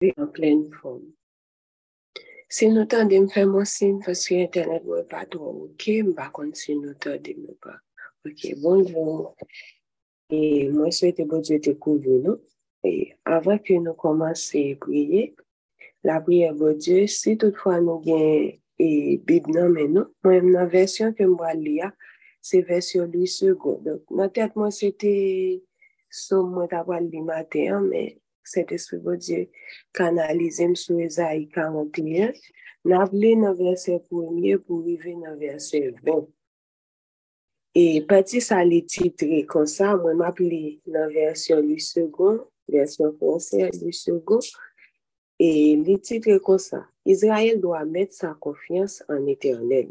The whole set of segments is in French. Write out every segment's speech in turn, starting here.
en plen fon. Se nou tan de m fè monsin, fòsye internet mwen pa tou an ok, m pa kon si nou tan de m pa. Ok, bonjou. E mwen souwete bonjou te kouvou nou. E avan ke nou komanse priye, la priye bonjou, si toutfwa nou gen e bib nan men nou, mwen nan versyon ke mwa liya, se versyon li segon. Nan tet mwen se te som mwen tabal li maten, men cet esprit de Dieu canalisé sur Esaïe 41. N'a appelé dans verset premier pour arriver dans verset 20. Et parti ça les titres comme ça, moi m'appelé dans version du second, version française du second, et les titres comme ça. Israël doit mettre sa confiance en éternel.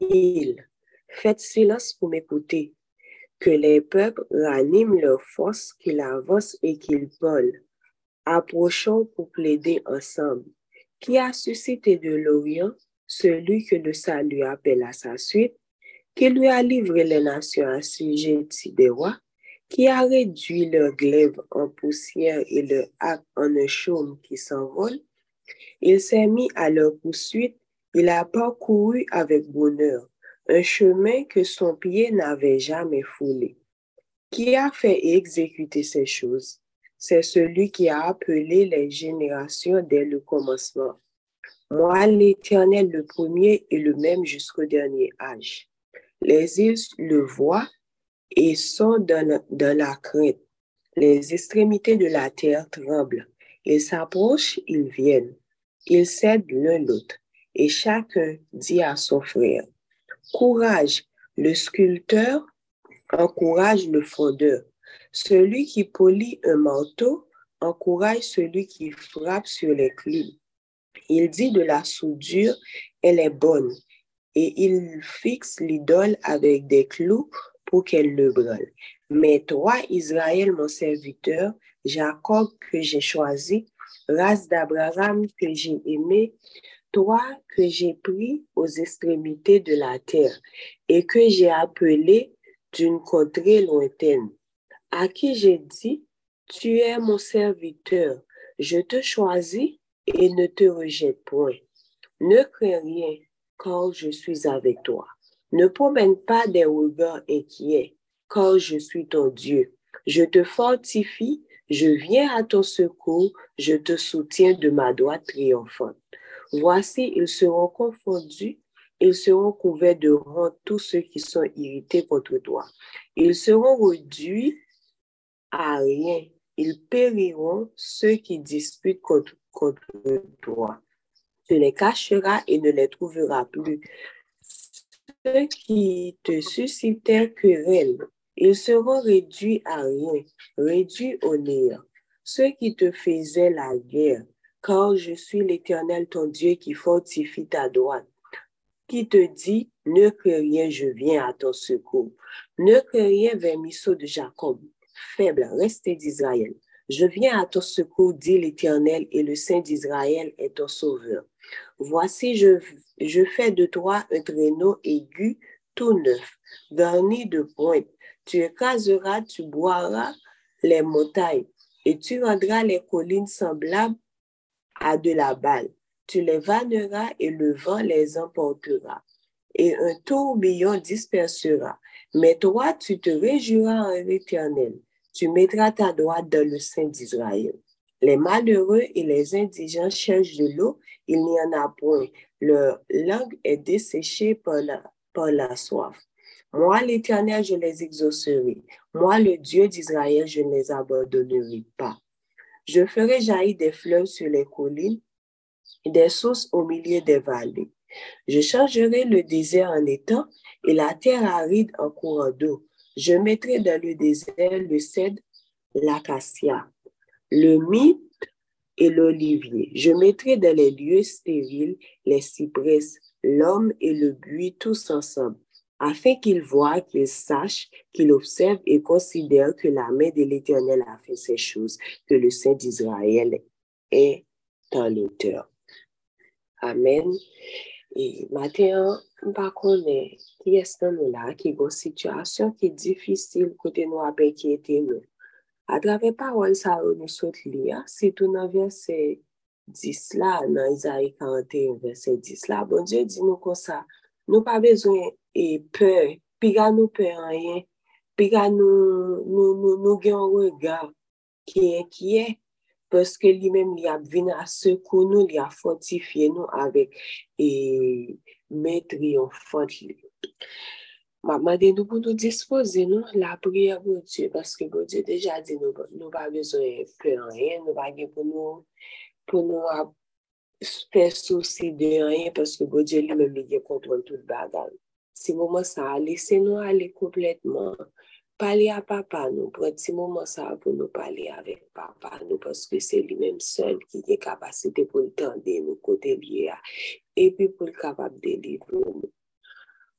Il, faites silence pour m'écouter, que les peuples raniment leur force, qu'ils avancent et qu'ils volent. Approchons pour plaider ensemble. Qui a suscité de l'Orient celui que le salut appelle à sa suite, qui lui a livré les nations assujetties des rois, qui a réduit leur glaive en poussière et leur arc en un chaume qui s'envole? Il s'est mis à leur poursuite, il a parcouru avec bonheur un chemin que son pied n'avait jamais foulé. Qui a fait exécuter ces choses? C'est celui qui a appelé les générations dès le commencement. Moi, l'Éternel, le premier et le même jusqu'au dernier âge. Les îles le voient et sont dans, la crainte. Les extrémités de la terre tremblent. Ils s'approchent, ils viennent. Ils cèdent l'un l'autre. Et chacun dit à son frère, Courage, le sculpteur encourage le fondeur. Celui qui polit un manteau encourage celui qui frappe sur les clous. Il dit de la soudure, elle est bonne, et il fixe l'idole avec des clous pour qu'elle le brûle. Mais toi, Israël, mon serviteur, Jacob que j'ai choisi, race d'Abraham que j'ai aimé, toi que j'ai pris aux extrémités de la terre et que j'ai appelé d'une contrée lointaine, à qui j'ai dit, tu es mon serviteur, je te choisis et ne te rejette point. Ne crains rien, car je suis avec toi. Ne promène pas des regards inquiets, car je suis ton Dieu. Je te fortifie, je viens à ton secours, je te soutiens de ma droite triomphante. Voici, ils seront confondus, ils seront couverts de honte tous ceux qui sont irrités contre toi. Ils seront réduits à rien. Ils périront ceux qui disputent contre, toi. Tu les cacheras et ne les trouveras plus. Ceux qui te suscitèrent querelle, ils seront réduits à rien, réduits au néant. Ceux qui te faisaient la guerre, car je suis l'Éternel, ton Dieu, qui fortifie ta droite, qui te dit, ne crains rien, je viens à ton secours. Ne crains rien, vermisseau de Jacob, faible, resté d'Israël. Je viens à ton secours, dit l'Éternel, et le Saint d'Israël est ton sauveur. Voici, je, je fais de toi un traîneau aigu, tout neuf, garni de pointe. Tu écraseras, tu boiras les montagnes, et tu rendras les collines semblables à de la balle. Tu les vanneras et le vent les emportera. Et un tourbillon dispersera. Mais toi, tu te réjouiras en l'éternel. Tu mettras ta droite dans le sein d'Israël. Les malheureux et les indigents cherchent de l'eau, il n'y en a point. Leur langue est desséchée par la, par la soif. Moi, l'Éternel, je les exaucerai. Moi, le Dieu d'Israël, je ne les abandonnerai pas. Je ferai jaillir des fleuves sur les collines des sources au milieu des vallées. Je changerai le désert en étang et la terre aride en courant d'eau. Je mettrai dans le désert le cèdre, l'acacia, le mythe et l'olivier. Je mettrai dans les lieux stériles les cypresses, l'homme et le buis tous ensemble afin qu'il voie, qu'il sache, qu'il observe et considère que la main de l'Éternel a fait ces choses, que le Saint d'Israël est un l'auteur. Amen. Et E maten, mpa konen, ki estan là, qui ki une situation qui est difficile, côté nous, ki ete nou. A drave parol sa ou nou sot li, si sitou nan verse 10 la, nan Isaïe 41, verse 10 la, bon Diyo di nou kon sa, nou pa bezwen e pe, pi ga nou pe anyen, pi ga nou, nou, nou, nou gen regal ki e, ki e, Paske li men li ap vina sekou nou, li ap fontifye nou avek e metri yon font li. Maman de nou pou nou dispose nou la priye bon Diyo. Paske bon Diyo deja di nou, nou ba bezon e pe anyen, nou ba gen pou nou, pou nou ap fè souci de anyen. Paske bon Diyo li men li gen kontrol tout bagan. ti mouman sa, lese nou ale kompletman. pale a papa nou, pran ti mouman sa pou nou pale avek papa nou, paske se li menm sol ki ye kapasite pou l'tande nou kote liye a, epi pou l'kapap delivre nou.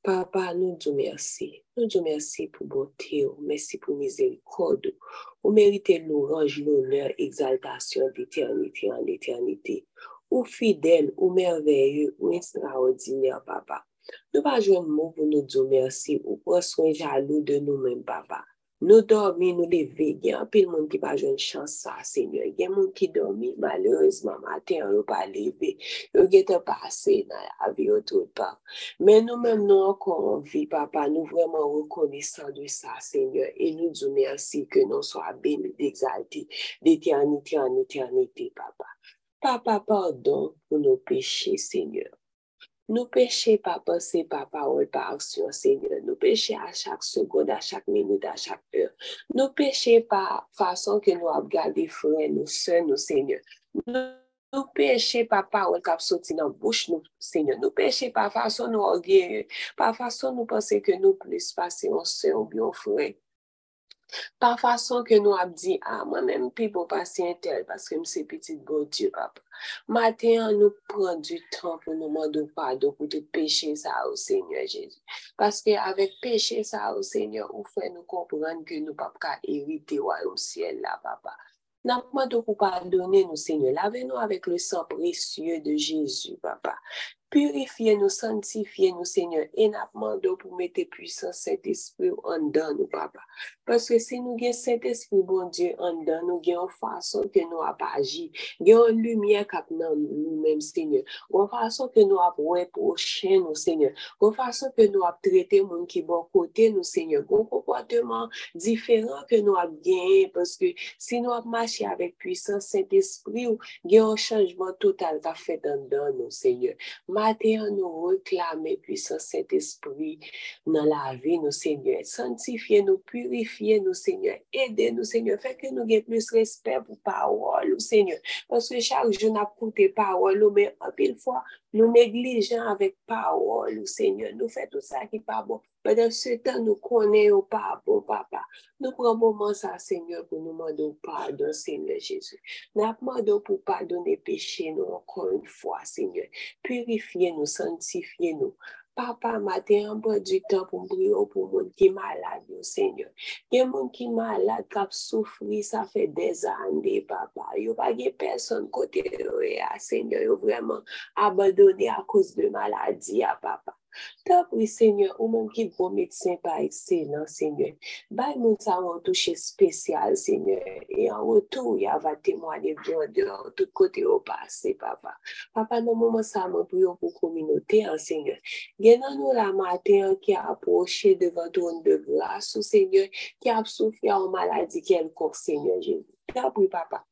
Papa, nou djou mersi. Nou djou mersi pou bote ou, mersi pou mizerikod ou. Ou merite l'orange, l'honneur, exaltasyon d'eternite an eternite. Ou fidel, ou merveye, ou extraordinaire, papa. Nou pa jwen moun pou nou djou mersi ou pronswen jalou de nou men baba. Nou dormi, nou leve, gen apil moun ki pa jwen chansa, senyor. Gen moun ki dormi, malerizman, maten an nou pa leve. Yo gen te pase nan avi yo tout pa. Men nou men nou ankon anvi, papa, nou vreman rekonesan de sa, senyor. E nou djou mersi ke nou so a beni d'exalti, d'eternite, an eternite, papa. Papa, pardon pou nou peche, senyor. Nou peche pa pase pa pa ou pa aksyon, Seigneur. Nou peche a chak segonde, a chak minute, a chak heure. Nou peche pa fason ke nou ap gade fure nou se nou, Seigneur. Nou peche pa pa ou kap soti nan bouch nou, Seigneur. Nou peche pa fason nou orgeye, pa fason nou pase ke nou plis pase ou se ou biyon fure. Pa fason ke nou ap di, a, ah, mwen men pi bon pou pasi entel, paske mse pitit bon diyo ap. Maten an nou pran du tan pou nou mandou pado pou te peche sa ou Seigneur Jezi. Paske avek peche sa ou Seigneur, ou fe nou kompran ke nou pap ka erite wayon siel la, papa. Nan mandou pou padone nou Seigneur, lave nou avek le san presye de Jezi, papa. Purifiye nou, santifiye nou Seigneur, en ap mandou pou mette puisan set espri ou an dan nou, papa. Paske se nou gen set espri, bon Diyo, an dan nou gen an fason ke nou ap aji, gen an lumye kap nan nou menm, Seigneur. An fason ke nou ap wep ou chen nou, Seigneur. An fason ke nou ap trete moun ki bon kote nou, Seigneur. Gon kompwateman diferan ke nou ap gen, paske se nou ap machi avek pwisan set espri ou gen an chanjman total ka fet an dan nou, Seigneur. Ate an nou reklame pwisan set espri nan la vi nou seigneur. Santifiye nou, purifiye nou seigneur. Ede nou seigneur. Fèk nou gen plus respect pou pawol nou seigneur. Paske chak joun ap koute pawol nou. Men apil fwa nou neglijan avèk pawol nou seigneur. Nou fè tout sa ki pa bon. Pèdè se tan nou konen ou pa bon papa. Nou pran mouman sa seigneur pou nou mandou pardon seigneur Jésus. Nou ap mandou pou pardonne peche nou ankon un fwa seigneur. Purifiye nou, santifiye nou. Papa, maten an bo di tan pou mbrio pou moun ki malade yo, Senyor. Gen moun ki malade kap soufri, sa fe dezande, papa. Yo pa gen person kote yo ya, Senyor. Yo vreman abadone a kouz de maladi ya, papa. Tap wè sènyè, ou mèm ki gwo medsen pa ekse nan sènyè. Bay moun sa wè an touche spesyal sènyè. E an wè tou ya va temwane vyon de an tout kote yo pase papa. Papa nan mouman sa mè pou yo pou kominote an sènyè. Gen nan nou la matè an ki aposhe devan ton de glas ou sènyè ki ap soufya ou maladi kel kok sènyè. Tap wè papa.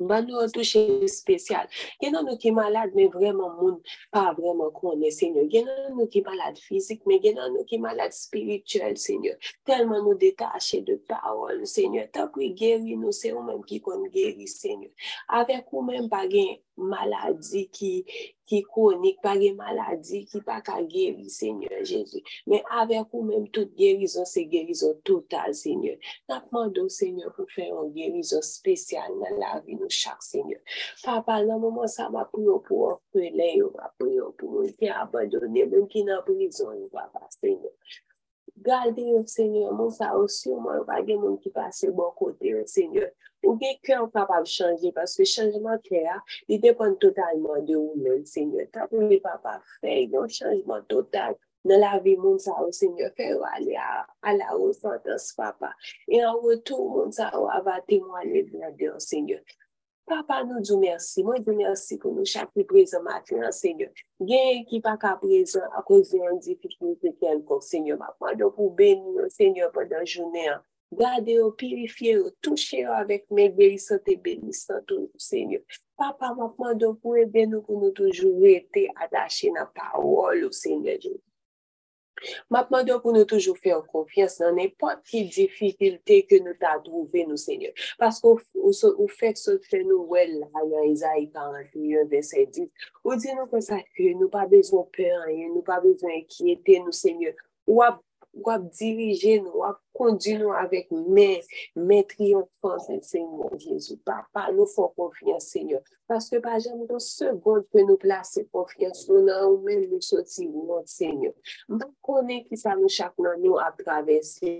Ban nou an touche spesyal. Genan nou ki malade, men vreman moun pa vreman kone, Senyor. Genan nou ki malade fizik, men genan nou ki malade spirituel, Senyor. Telman nou detache de parol, Senyor. Tapri geri nou, se ou men ki kon geri, Senyor. Avek ou men bagen maladi ki... ki konik pa ge maladi, ki pa ka geri, Seigneur Jezu. Men avek ou menm tout gerizon, se gerizon total, Seigneur. Napman do, Seigneur, pou fè yon gerizon spesyal nan la vi nou chak, Seigneur. Papa, nan mouman sa ma priyo pou an prele, yo ma priyo pou moun ki abadone, menm ki nan prizon, yo papa, Seigneur. Gade yo, Senyor, moun sa ou syouman ou bagen moun ki pase bon kote yo, Senyor. Ou gen kè ou kapab chanje, paske chanjman kè a, li depan totalman de ou men, Senyor. Ta pou li papa fè, yon chanjman total nan la vi moun sa ou, Senyor. Fè ou alè a la ou santans, papa. E an wotou moun sa ou ava temwane vladè yo, Senyor. Papa nou djou mersi, mwen djou mersi pou nou chak li prezant maten an seigneur. Gen ki pa ka prezant a kozi an difikilite ken kon seigneur mapman. Don pou beni nou seigneur padan jounen an. Gade yo, purifye yo, touche yo avèk men gerisote benisantou oh, seigneur. Papa mapman don pou ebe nou pou nou toujou rete adache nan pa ou oh, ol ou seigneur. Mapman do pou nou toujou fè an konfians nan nepot ki difikilte ke nou ta drouve nou seigneur. Paske ou fèk se fè nou wèl la yon Ezaï 41 verset 10. Ou di nou kon sa ke nou pa bezon pè an, nou pa bezon enkyete nou seigneur. Ou ap dirije nou, ou ap Kondi nou avèk men, men triyonfan sen Senyor Jezou. Papa, nou fò konfyan Senyor. Paske pa jan nou segonde ke nou plase konfyan sou nan ou men nou soti ou nan Senyor. Mba konen ki sa nou chak nan nou atravesse.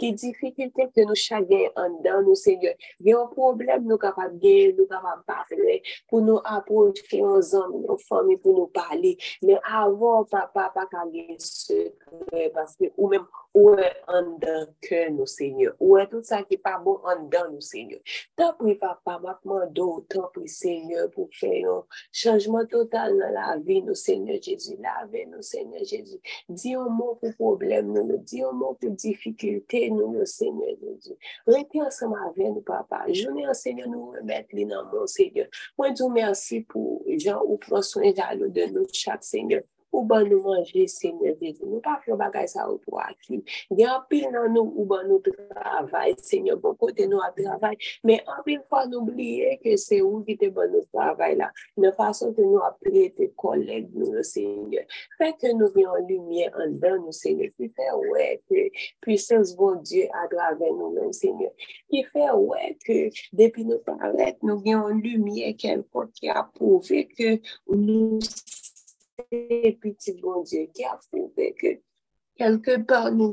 Ki difikilte ke nou chak gen an dan nou Senyor. Gen yon problem nou kapab gen, nou kapab parle. Pou nou aproche yon zanm, yon fami pou nou pale. Men avon papa pa ka gen sekre. Paske ou men ou an dan. dan ke nou senyo. Ou e tout sa ki pa bon an dan nou senyo. Tan pri papa, matman do, tan pri senyo pou fè yon chanjman total nan la vi nou senyo Jezu. La vi nou senyo Jezu. Di yon moun pou problem nou nou. Di yon moun pou difikilte nou nou senyo Jezu. Rete ansem avè nou papa. Jouni an senyo nou remet li nan moun senyo. Mwen djou mersi pou jan ou pran soin jalou de nou chak senyo. ou ban nou manje, se mwen. Nou pa fyo bagay sa ou pou akli. Gen apil nan nou ou ban nou travay, se bon kote nou a travay, men apil fwa nou bliye ke se ou ki te ban nou travay la. Ne fason ke nou apre te koleg nou, se. Fè ke nou vi an lumye an dan nou, se. Ki fè wè ke pwisans bon Diyo agrave nou men, se. Ki fè wè ke depi nou paret, nou vi an lumye kelpon ki apouve ke nou se petit bon Dieu qui a prouvé que quelque part nous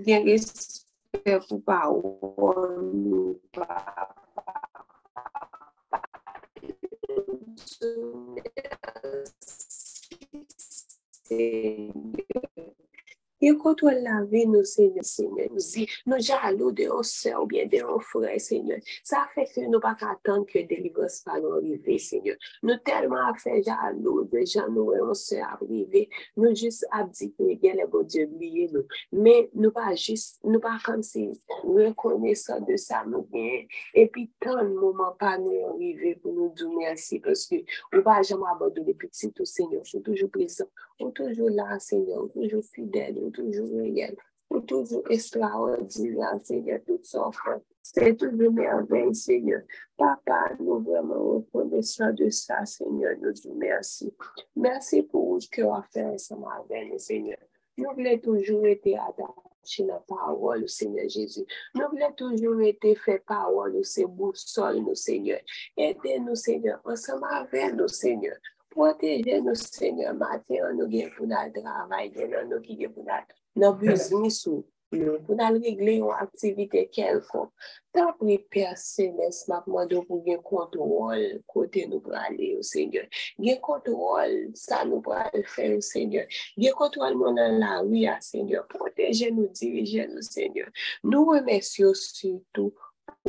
pas Et quand on laver nos Seigneur, Seigneur, nous dit, nous jaloux de nos soeurs ou bien de nos frères, Seigneur. Ça fait que nous pas attendre que délivrance pas nous arriver, Seigneur. Nous tellement fait jaloux de gens, nous, nos soeurs arriver. Nous juste abdiquer, bien les bon Dieu, oublier nous. Mais nous pas juste, nous pas comme si reconnaissant de ça, nous bien. Et puis, tant de moments pas nous arriver pour nous dire merci parce que nous pas jamais abandonner petit tout, Seigneur. Je suis toujours présent. On toujours là, Seigneur. toujours fidèle toujours réel, pour toujours extraordinaire, Seigneur, tout s'offre. C'est toujours merveille, Seigneur. Papa, nous vraiment reconnaissons de ça, Seigneur. Nous disons merci. Merci pour ce que as fait ensemble avec nous, Seigneur. Nous voulons toujours être attachés à la parole, Seigneur Jésus. Nous voulons toujours être fait parole, c'est boussole, nous, Seigneur. Aidez-nous, Seigneur, ensemble Proteje nou seigneur matè an nou gen pou nan travay, gen an nou ki gen pou nan nan biznisou, pou nan regle yon aktivite kelkon. Ta pri persenes mapman do pou gen kontrol kote nou prale yo seigneur. Gen kontrol sa nou prale fe yo seigneur. Gen kontrol moun an la wia seigneur. Proteje nou, dirije nou seigneur. Nou remesyo sütou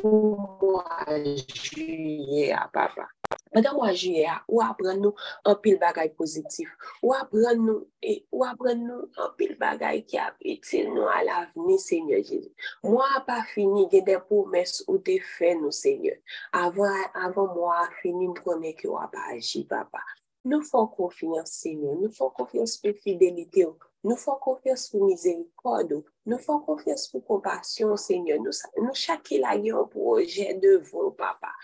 pou mwa juye a papa. Madan mwa juye a, ou apren nou an pil bagay pozitif, ou apren nou, e, ou apren nou an pil bagay ki ap etil nou al avni, Seigneur Jezi. Mwa pa fini gen de promes ou te fe nou, Seigneur. Avan, avan mwa fini mprone ki wap aji, papa. Nou fon konfiyans, Seigneur, nou fon konfiyans pe fidelite ou. Nou fò konfyans pou mizerikodo, nou fò konfyans pou kompasyon, Senyor. Nou, nou chakil a yon proje devon, Papa.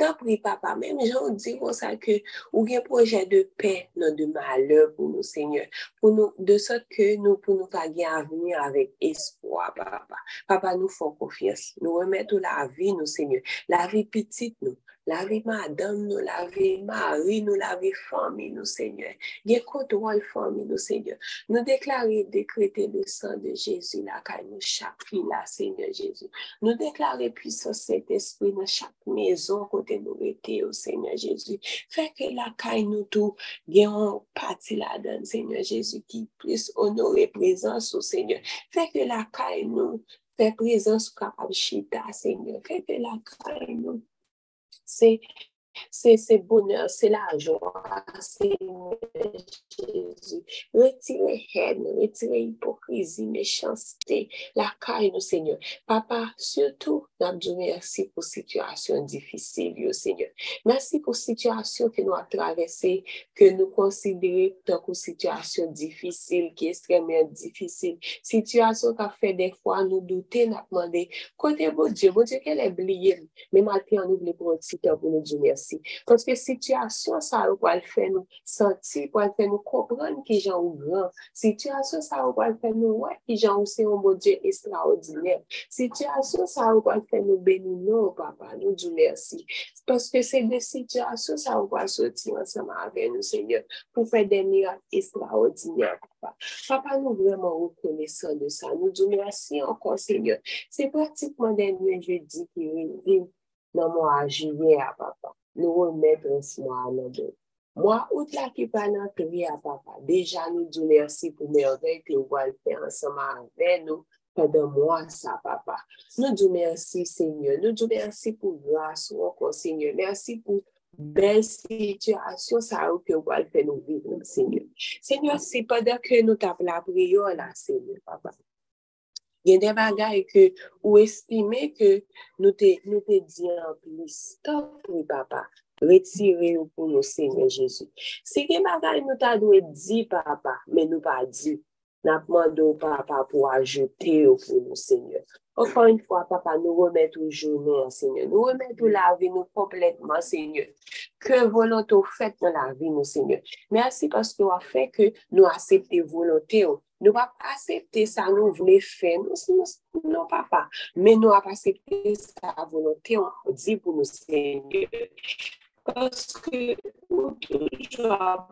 Tan pri, Papa, mèm jan di kon sa ke ou gen proje de pe, nan de malè pou nou, Senyor. Pou nou, de sot ke nou pou nou pa gen aveni avèk espoi, Papa. Papa, nou fò konfyans. Nou remèt ou la vi nou, Senyor. La vi pitit nou. Lave madame nous, lave mari nous, lave famille nous, Seigneur. Gen contrôle famille nous, Seigneur. Nous déclarer, décréter le sang de Jésus là, car nous chaque fille là, Seigneur Jésus. Nous déclarer puissance Saint-Esprit dans chaque maison côté nous était au Seigneur Jésus. Fait que la caille nous tout, gen parti là-dedans, Seigneur Jésus, qui puisse honorer présence au Seigneur. Que la caille nous, fait présence capable chita, Seigneur. Que la caille nous, See c'est bonheur, c'est la joie, c'est Jésus. Retirez haine, retirez hypocrisie, méchanceté, la caille, nous, Seigneur. Papa, surtout, nous merci pour situation difficile, Seigneur. Merci pour situation que nous avons traversée, que nous considérons comme situation difficile, qui est extrêmement difficile. Situation qui a fait des fois nous douter, nous demander, côté bon Dieu, bon Dieu, qu'elle est oubliée. Mais maintenant, nous voulons temps pour nous dire merci. pensi. Paske sityasyon sa ou kwa l fè nou santi, kwa l fè nou kompran ki jan ou gran. Sityasyon sa ou kwa l fè nou wè ki jan ou se yon bo Dje estraordinèm. Sityasyon sa ou kwa l fè nou beni nou, papa, nou djou mersi. Paske se de sityasyon sa ou kwa soti ansama avè nou, Seigneur, pou fè den mirak estraordinèm, papa. Papa nou vreman ou kone san de sa. Nou djou mersi ankon, Seigneur. Se pratikman den mwen je di ki yon vim nan mwa ajive a papa. nou remè prensi nou anon do. Mwa ou tla ki pa nan kriye a papa, deja nou djou mersi pou mervey ki ou wal fè ansama anve nou padan mwa sa papa. Nou djou mersi seigne, nou djou mersi pou glas wakon seigne, mersi pou bel situasyon sa ou ki ou wal fè nou viv nou seigne. Seigne, si padan ke nou tabla priyo la seigne papa. Gen de bagay ke ou estime ke nou te, nou te diyan plis. Stop mi papa. Retire ou pou nou seigne Jezu. Se gen bagay nou ta dwe di papa, men nou pa di. Napman do papa pou ajoute ou pou nou seigne. Okon yon fwa papa nou remet ou jounen seigne. Nou remet ou la vi nou kompletman seigne. Ke volante ou fet nan la vi nou seigne. Mersi paske ou a fe ke nou asepte volante ou. Oh. Nous acceptons volonté. Nous pas accepter ça, nous voulons faire. Nous, non, papa. Mais nous avons accepté sa volonté, on dit pour nous, Seigneur. Parce que nous toujours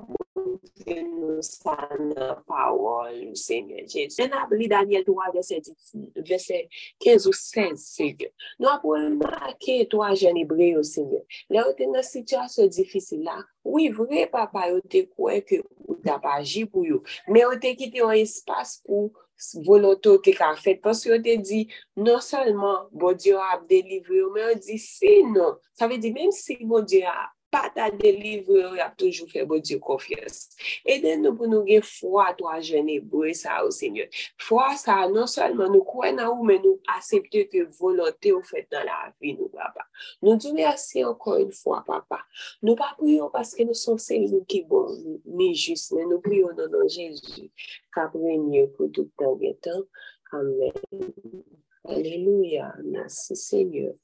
montre nou sa nan pawol nou Seigneur Jezu. Se nan bli Daniel 3 verset 15 ou 16 Seigneur. Nou ap wè makè to a jen ebre yo Seigneur. Le ou te nan sityasyon difisi la, ou i vre papa yo te kwe ke ou tap aji pou yo. Me ou te kite yon espas pou voloto te ka fet, paske yo te di non salman bon diyo ap delivre yo, men yo di se non, sa ve di menm si bon diyo ap pas ta délivré il a toujours fait bon Dieu confiance aidez-nous pour nous avoir foi toi jeune hébreu ça au Seigneur foi ça non seulement nous croyons mais nous accepter que volonté au fait dans la vie nous papa nous disons merci encore une fois papa nous pas prions parce que nous sommes ceux qui bon ni juste mais nous prions dans de Jésus mieux pour tout. Amen. Alléluia. Merci Seigneur.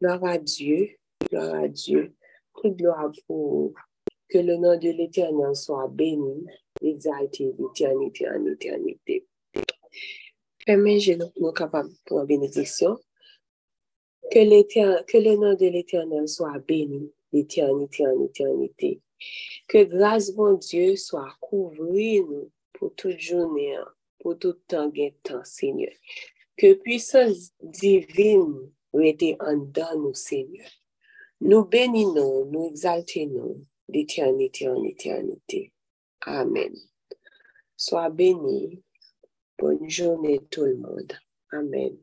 Gloire à Dieu. Gloire à Dieu. Gloire pour que le nom de l'Éternel soit béni, exalté d'éternité en éternité. Fermez je nous capable pour la bénédiction. Que, que le nom de l'Éternel soit béni d'éternité en éternité. Que grâce, bon Dieu, soit couvrir nous pour toute journée, pour tout temps et temps, Seigneur. Que puissance divine été en dans nous, Seigneur. Nous bénissons, nous exaltons d'éternité en éternité. Amen. Sois béni. Bonne journée tout le monde. Amen.